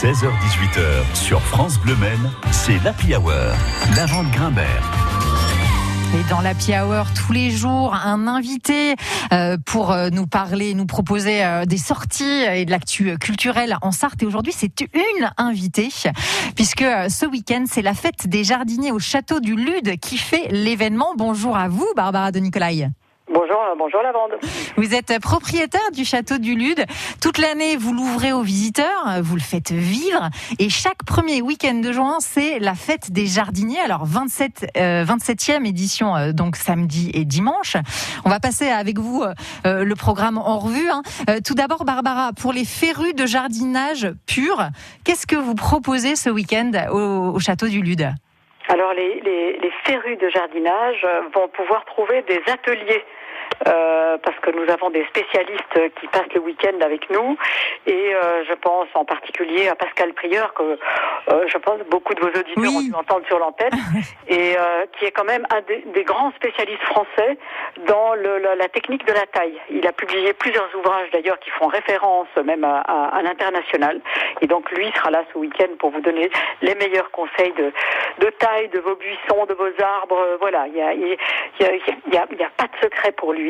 16h-18h sur France Bleu Men, c'est l'Happy Hour. La vente Grimbert. Et dans la Hour, tous les jours, un invité euh, pour euh, nous parler, nous proposer euh, des sorties et de l'actu culturelle en Sarthe. Et aujourd'hui, c'est une invitée, puisque ce week-end, c'est la fête des jardiniers au château du Lude qui fait l'événement. Bonjour à vous, Barbara de Nicolai. Bonjour, euh, bonjour Lavande. Vous êtes propriétaire du château du Lude. Toute l'année, vous l'ouvrez aux visiteurs, vous le faites vivre. Et chaque premier week-end de juin, c'est la fête des jardiniers. Alors 27, 27e euh, édition, euh, donc samedi et dimanche. On va passer avec vous le programme en revue. Hein. tout d'abord, Barbara, pour les férus de jardinage pur, qu'est-ce que vous proposez ce week-end au, château du Lude? Alors les, les, les férus de jardinage vont pouvoir trouver des ateliers euh, parce que nous avons des spécialistes qui passent le week-end avec nous. Et euh, je pense en particulier à Pascal Prieur, que euh, je pense beaucoup de vos auditeurs ont dû entendre sur l'antenne, et qui est quand même un des, grands spécialistes français dans le, la, technique de la taille. Il a publié plusieurs ouvrages d'ailleurs qui font référence même à, à, l'international. Et donc lui sera là ce week-end pour vous donner les meilleurs conseils de, de taille de vos buissons, de vos arbres. Voilà, il n'y a, y a, y a, y a pas de secret pour lui.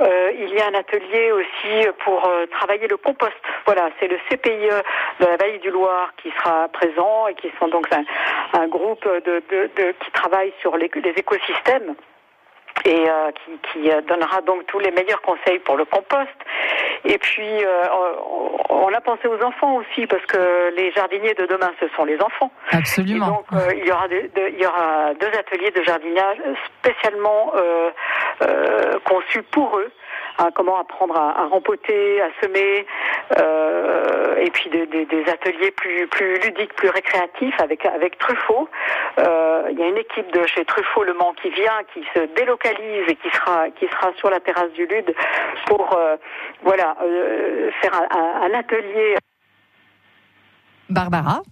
Euh, il y a un atelier aussi pour euh, travailler le compost. Voilà, c'est le CPIE de la Vallée du Loir qui sera présent et qui sont donc un, groupe qui travaille sur les, écosystèmes et euh, qui, donnera donc tous les meilleurs conseils pour le compost. Et puis, on a pensé aux enfants aussi, parce que les jardiniers de demain, ce sont les enfants. Absolument. donc, il, y aura il y aura deux ateliers de jardinage spécialement euh, conçu pour eux. Comment apprendre à, rempoter, à semer, euh, et puis des, ateliers plus, plus ludiques, plus récréatifs avec avec Truffaut. Euh, il y a une équipe de chez Truffaut Le Mans qui vient, qui se délocalise et qui sera qui sera sur la terrasse du Lude pour voilà faire un, un atelier. Barbara,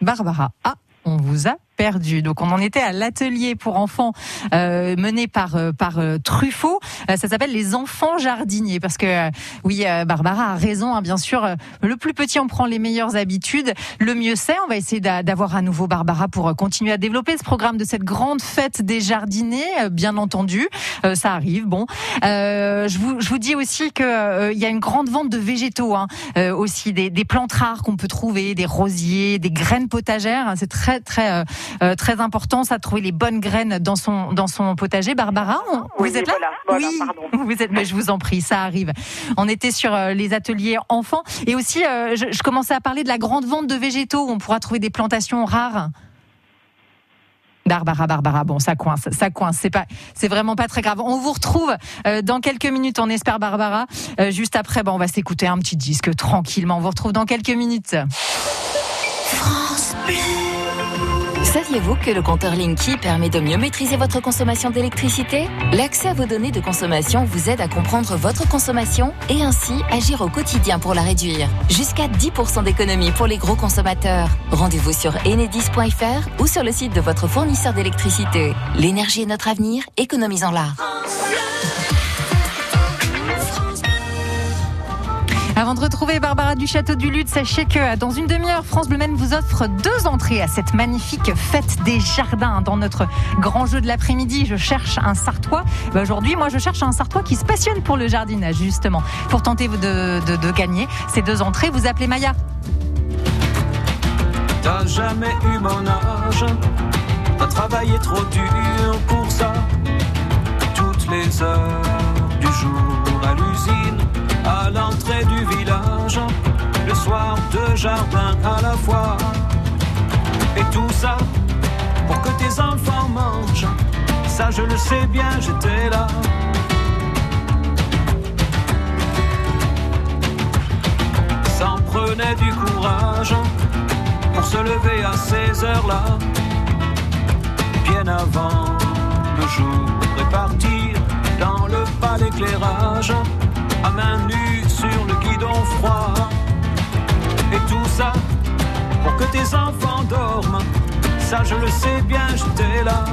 Barbara, ah, on vous a perdu. Donc on en était à l'atelier pour enfants euh, mené par euh, par euh, Truffaut. ça s'appelle les enfants jardiniers parce que oui, Barbara a raison. Hein, bien sûr, le plus petit en prend les meilleures habitudes. Le mieux c'est. On va essayer d'avoir à nouveau Barbara pour continuer à développer ce programme de cette grande fête des jardiniers. Bien entendu, ça arrive. Bon, je vous je vous dis aussi que il y a une grande vente de végétaux hein, aussi des, des plantes rares qu'on peut trouver, des rosiers, des graines potagères. C'est très très euh, très important, ça, de trouver les bonnes graines dans son dans son potager. Barbara, vous êtes là Oui, vous êtes. Mais je vous en prie, ça arrive. On était sur euh, les ateliers enfants et aussi, euh, je, je, commençais à parler de la grande vente de végétaux où on pourra trouver des plantations rares. Barbara, Barbara, bon, ça coince, ça coince. C'est pas, c'est vraiment pas très grave. On vous retrouve dans quelques minutes, on espère, Barbara. juste après, bon, on va s'écouter un petit disque tranquillement. On vous retrouve dans quelques minutes. France Saviez-vous que le compteur Linky permet de mieux maîtriser votre consommation d'électricité? L'accès à vos données de consommation vous aide à comprendre votre consommation et ainsi agir au quotidien pour la réduire. Jusqu'à 10% d'économie pour les gros consommateurs. Rendez-vous sur enedis.fr ou sur le site de votre fournisseur d'électricité. L'énergie est notre avenir, économisons-la. Avant de retrouver Barbara du Château du Lude, sachez que dans une demi-heure, France Bleu vous offre deux entrées à cette magnifique fête des jardins dans notre grand jeu de l'après-midi. Je cherche un Sartois. Bah, aujourd'hui, moi, je cherche un Sartois qui se passionne pour le jardinage, justement. Pour tenter de, de, gagner ces deux entrées, vous appelez Maya. T'as jamais eu mon âge, t'as travaillé trop dur pour ça. Toutes les heures du jour à l'usine à l'entrée du village, le soir deux jardins à la fois. Et tout ça pour que tes enfants mangent, ça je le sais bien, j'étais là. Ça en prenait du courage pour se lever à ces heures-là, bien avant le jour répartir dans le pas d'éclairage à main nue sur le guidon froid. Et tout ça pour que tes enfants dorment. Ça, je le sais bien, j'étais là.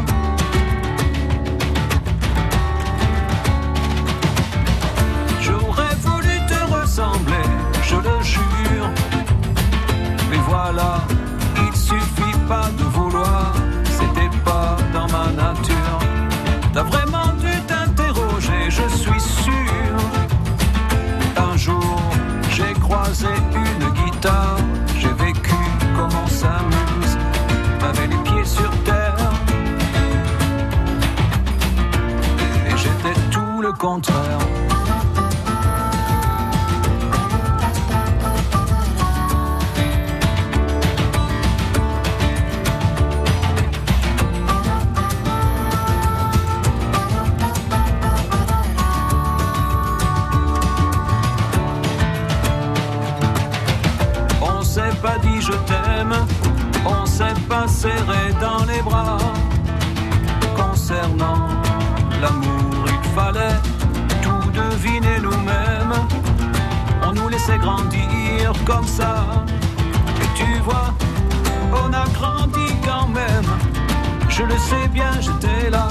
Je le sais bien, j'étais là.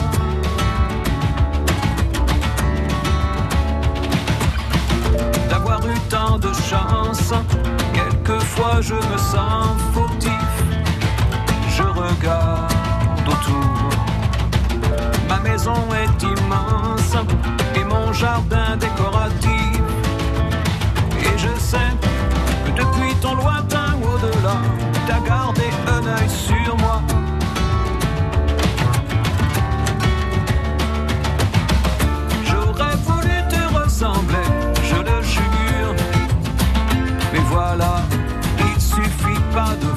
D'avoir eu tant de chance, quelquefois je me sens fautif. Je regarde autour. Ma maison est immense et mon jardin décoratif. Et je sais que depuis ton lointain au-delà, t'as gardé un œil sur moi. Pas de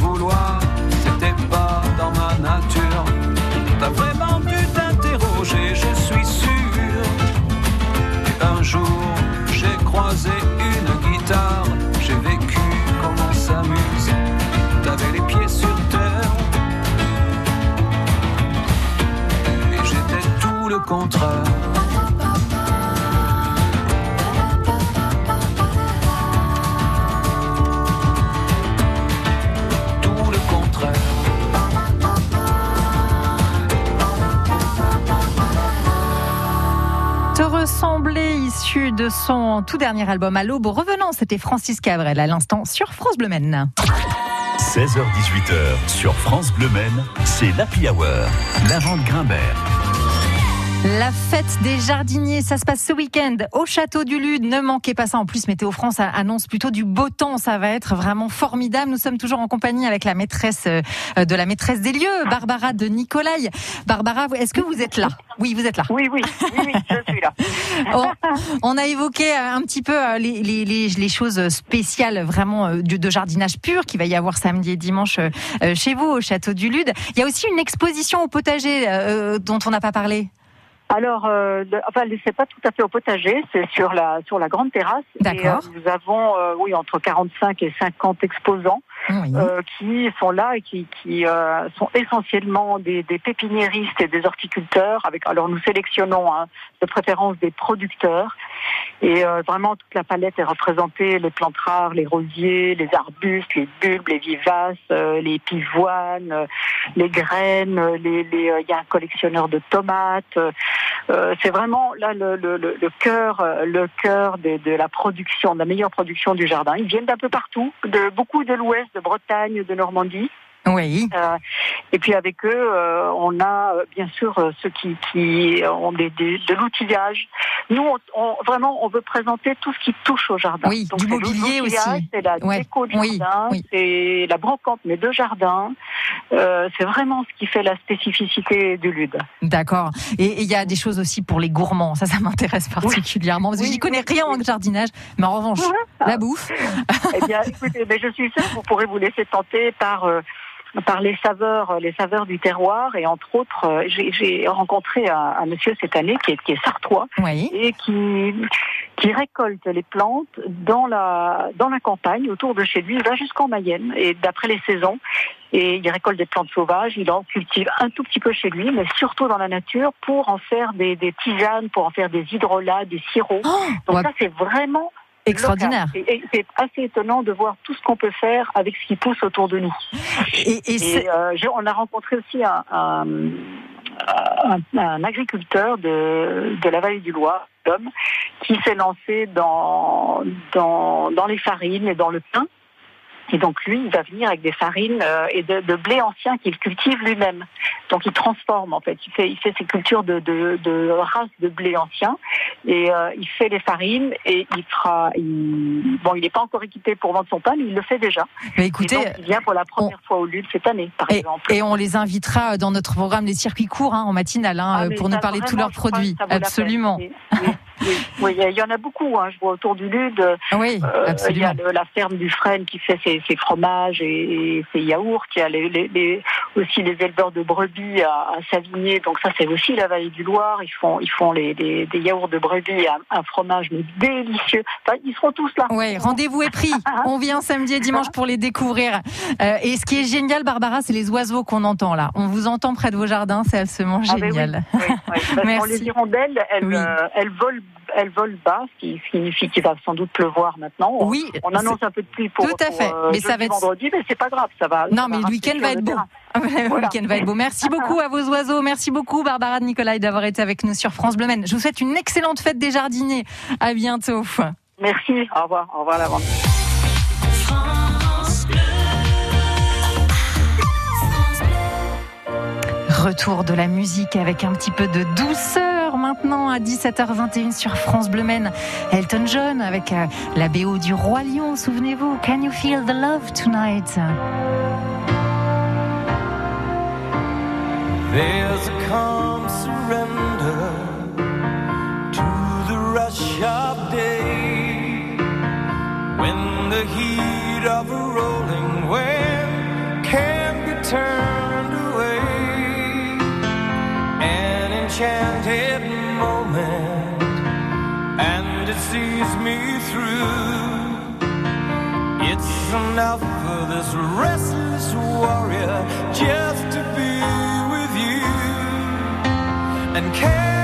de son tout dernier album à l'aube. Revenant, c'était Francis Cabrel à l'instant sur France Bleu Maine. 16h-18h sur France Bleu Maine, c'est l'Happy Hour. La vente Grimbert. La fête des jardiniers, ça se passe ce week-end au château du Lude. Ne manquez pas ça. En plus, Météo France annonce plutôt du beau temps. Ça va être vraiment formidable. Nous sommes toujours en compagnie avec la maîtresse euh, de la maîtresse des lieux, Barbara de Nicolai. Barbara, est-ce que vous êtes là? Oui, vous êtes là. Oui, oui, oui, oui, je suis là. On, on a évoqué euh, un petit peu euh, les, les, les, les choses spéciales vraiment de, de jardinage pur qu'il va y avoir samedi et dimanche chez vous au château du Lude. Il y a aussi une exposition au potager euh, dont on n'a pas parlé. Alors, euh, enfin, c'est pas tout à fait au potager, c'est sur la sur la grande terrasse. Et, D'accord. euh, nous avons, euh, oui, entre 45 et 50 exposants Euh, qui sont là et qui, qui euh, sont essentiellement des, pépiniéristes et des horticulteurs. Avec, alors, nous sélectionnons hein, de préférence des producteurs. Et euh, vraiment, toute la palette est représentée les plantes rares, les rosiers, les arbustes, les bulbes, les vivaces, les pivoines, les graines. il y a un collectionneur de tomates. c'est vraiment là le, cœur, le cœur de, de la production, de la meilleure production du jardin. Ils viennent d'un peu partout, de beaucoup de l'Ouest, de Bretagne, de Normandie. Oui. Euh, et puis avec eux, euh, on a euh, bien sûr ceux qui, qui ont des, des- de l'outillage. Nous, on, on- vraiment, on veut présenter tout ce qui touche au jardin. Oui, du mobilier aussi. C'est la Ouais, déco du oui, jardin, oui. c'est la brocante, mais de jardin. Euh, c'est vraiment ce qui fait la spécificité du LUD. D'accord. Et il y a des choses aussi pour les gourmands. Ça, ça m'intéresse particulièrement. Parce que j'y connais rien en jardinage. Mais en revanche, la bouffe. Eh bien, écoutez, mais je suis sûre que vous pourrez vous laisser tenter par euh, par les saveurs, les saveurs du terroir. Et entre autres, euh, j'ai j'ai rencontré un, un monsieur cette année qui est, qui est sartois Oui. et qui qui récolte les plantes dans la dans la campagne autour de chez lui. Il va jusqu'en Mayenne et d'après les saisons. Et il récolte des plantes sauvages, il en cultive un tout petit peu chez lui, mais surtout dans la nature pour en faire des, des tisanes, pour en faire des hydrolats, des sirops. Oh, Donc ouais, ça, c'est vraiment extraordinaire. C'est assez étonnant de voir tout ce qu'on peut faire avec ce qui pousse autour de nous. Et, et c'est- Et euh, on a rencontré aussi un, un, un- un agriculteur de, de la vallée du Loir, Tom, qui s'est lancé dans, dans, dans les farines et dans le pain. Et donc lui, il va venir avec des farines euh, et de, de blé ancien qu'il cultive lui-même. Donc il transforme en fait. Il fait, il fait ses cultures de, de, de races de blé ancien et euh, il fait les farines et il fera. Il, bon, il n'est pas encore équipé pour vendre son pain, mais il le fait déjà. Mais écoutez, et donc, il vient pour la première fois au Lune cette année, par et, exemple. et on les invitera dans notre programme des circuits courts hein, en matinale hein, Ah, pour nous parler de tous leurs produits. Absolument. Oui, il y en a beaucoup. Hein. Je vois autour du Lude. Oui, Euh, il y a le- la ferme du Frêne qui fait ses, ses fromages et, et ses yaourts. Il y a les, les- les- aussi les éleveurs de brebis à, à Savigné. Donc ça, c'est aussi la vallée du Loir. Ils font, ils font les, des yaourts de brebis à un fromage mais délicieux. Enfin, ils seront tous là. Ouais, rendez-vous est pris. On vient samedi et dimanche pour les découvrir. Euh, et ce qui est génial, Barbara, c'est les oiseaux qu'on entend là. On vous entend près de vos jardins, c'est absolument Ah, ben oui. génial. Oui, oui. Merci. les hirondelles, elles, Oui. euh, elles volent. Elles volent bas, ce qui signifie qu'il va sans doute pleuvoir maintenant. Oui, On annonce un peu de pluie pour, Tout à pour, fait. euh, Mais ça jeudi, va être- vendredi, mais c'est pas grave, ça va. Non, ça mais le week-end va être beau. Le Voilà. week-end va être beau. Merci beaucoup à vos oiseaux. Merci beaucoup, Barbara de Nicolai, d'avoir été avec nous sur France Bleu Maine. Je vous souhaite une excellente fête des jardiniers. À bientôt. Merci, au revoir, au revoir la Retour de la musique avec un petit peu de douceur maintenant à 17h21 sur France Bleu Maine. Elton John avec euh, la BO du Roi Lion, souvenez-vous. Can you feel the love tonight? There's a calm surrender to the rush of day when the heat of a enough for this restless warrior just to be with you. And can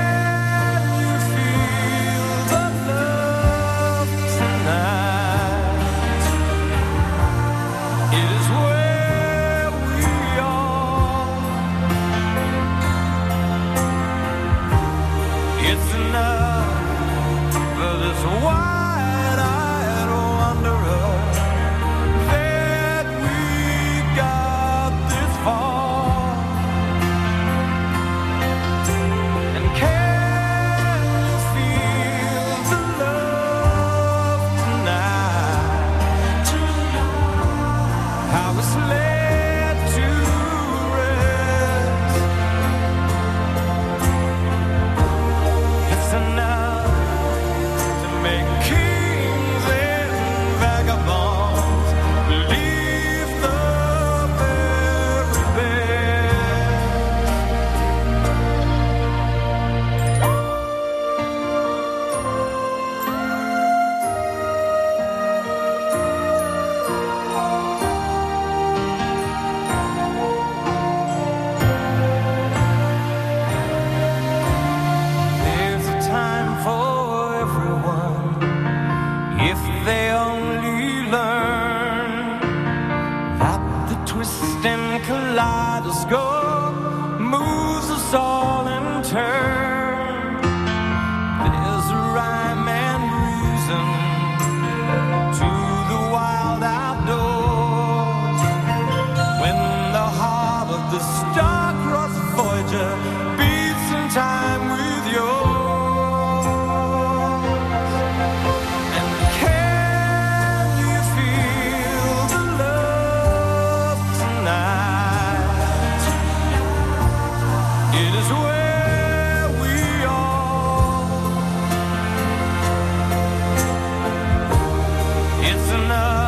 enough.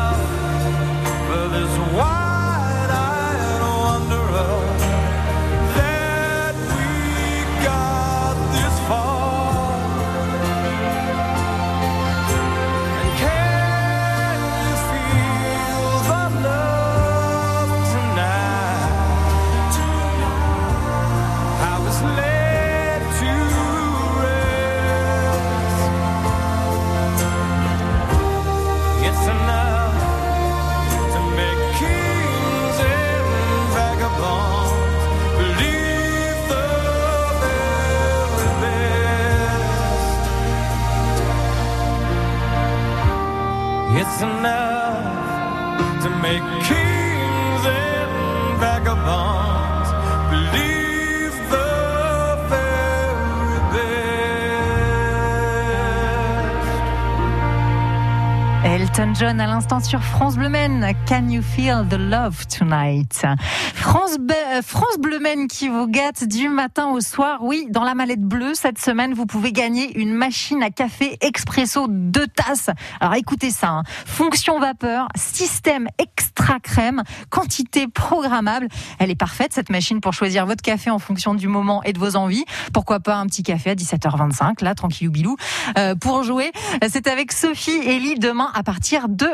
John à l'instant sur France Bleu Maine. Can you feel the love tonight? France, Be- France Bleu Maine qui vous gâte du matin au soir. Oui, dans la mallette bleue, cette semaine, vous pouvez gagner une machine à café expresso deux tasses. Alors écoutez ça. hein. Fonction vapeur, système extra crème, quantité programmable. Elle est parfaite, cette machine, pour choisir votre café en fonction du moment et de vos envies. Pourquoi pas un petit café à 17h25, là, tranquillou bilou. Euh, pour jouer, c'est avec Sophie et Lee demain à partir de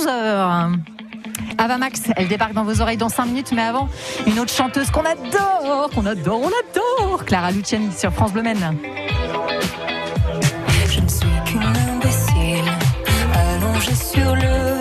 11h. Ava Max, elle débarque dans vos oreilles dans 5 minutes, mais avant, une autre chanteuse qu'on adore, qu'on adore, on adore, Clara Luciani sur France Bleu. Je ne suis qu'une imbécile, allongée sur le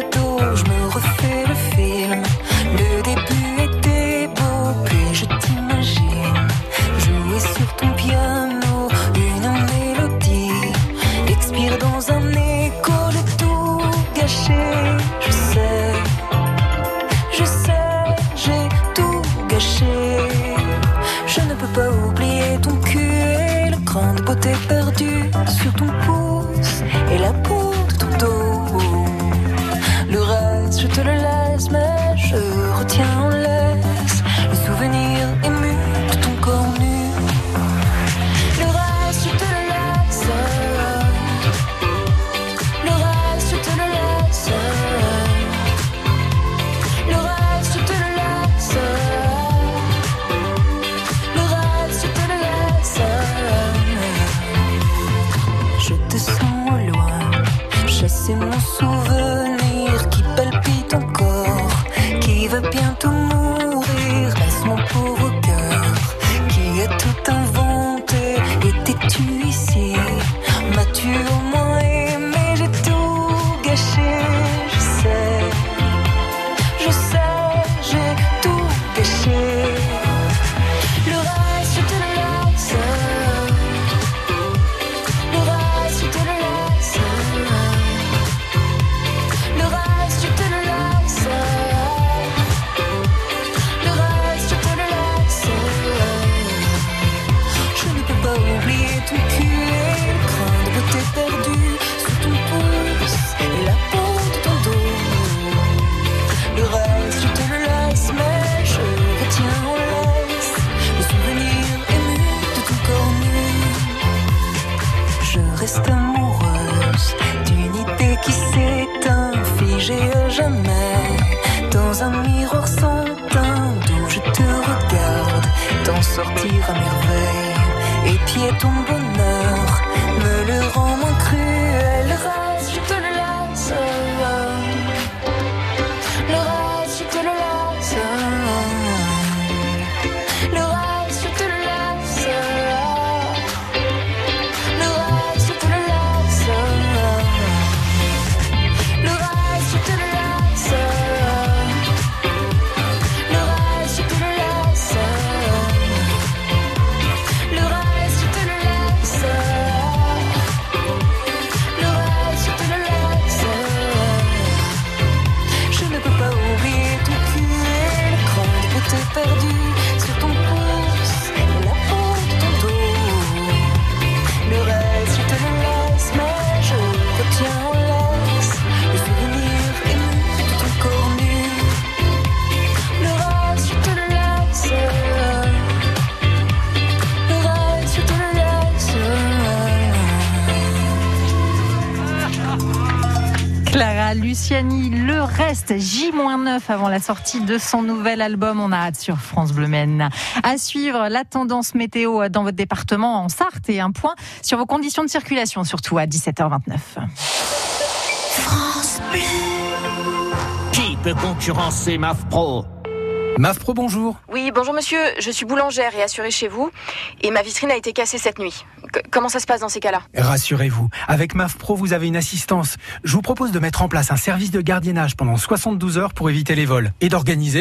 pied ton bonheur Clara Luciani, le reste, J-9 avant la sortie de son nouvel album. On a hâte sur France Bleu Maine. À suivre la tendance météo dans votre département en Sarthe et un point sur vos conditions de circulation, surtout à 17h29. Qui peut concurrencer MAF Pro? MAF Pro, bonjour. Oui, bonjour monsieur, je suis boulangère et assurée chez vous, et ma vitrine a été cassée cette nuit. C- comment ça se passe dans ces cas-là? Rassurez-vous, avec MAF Pro, vous avez une assistance. Je vous propose de mettre en place un service de gardiennage pendant 72 heures pour éviter les vols et d'organiser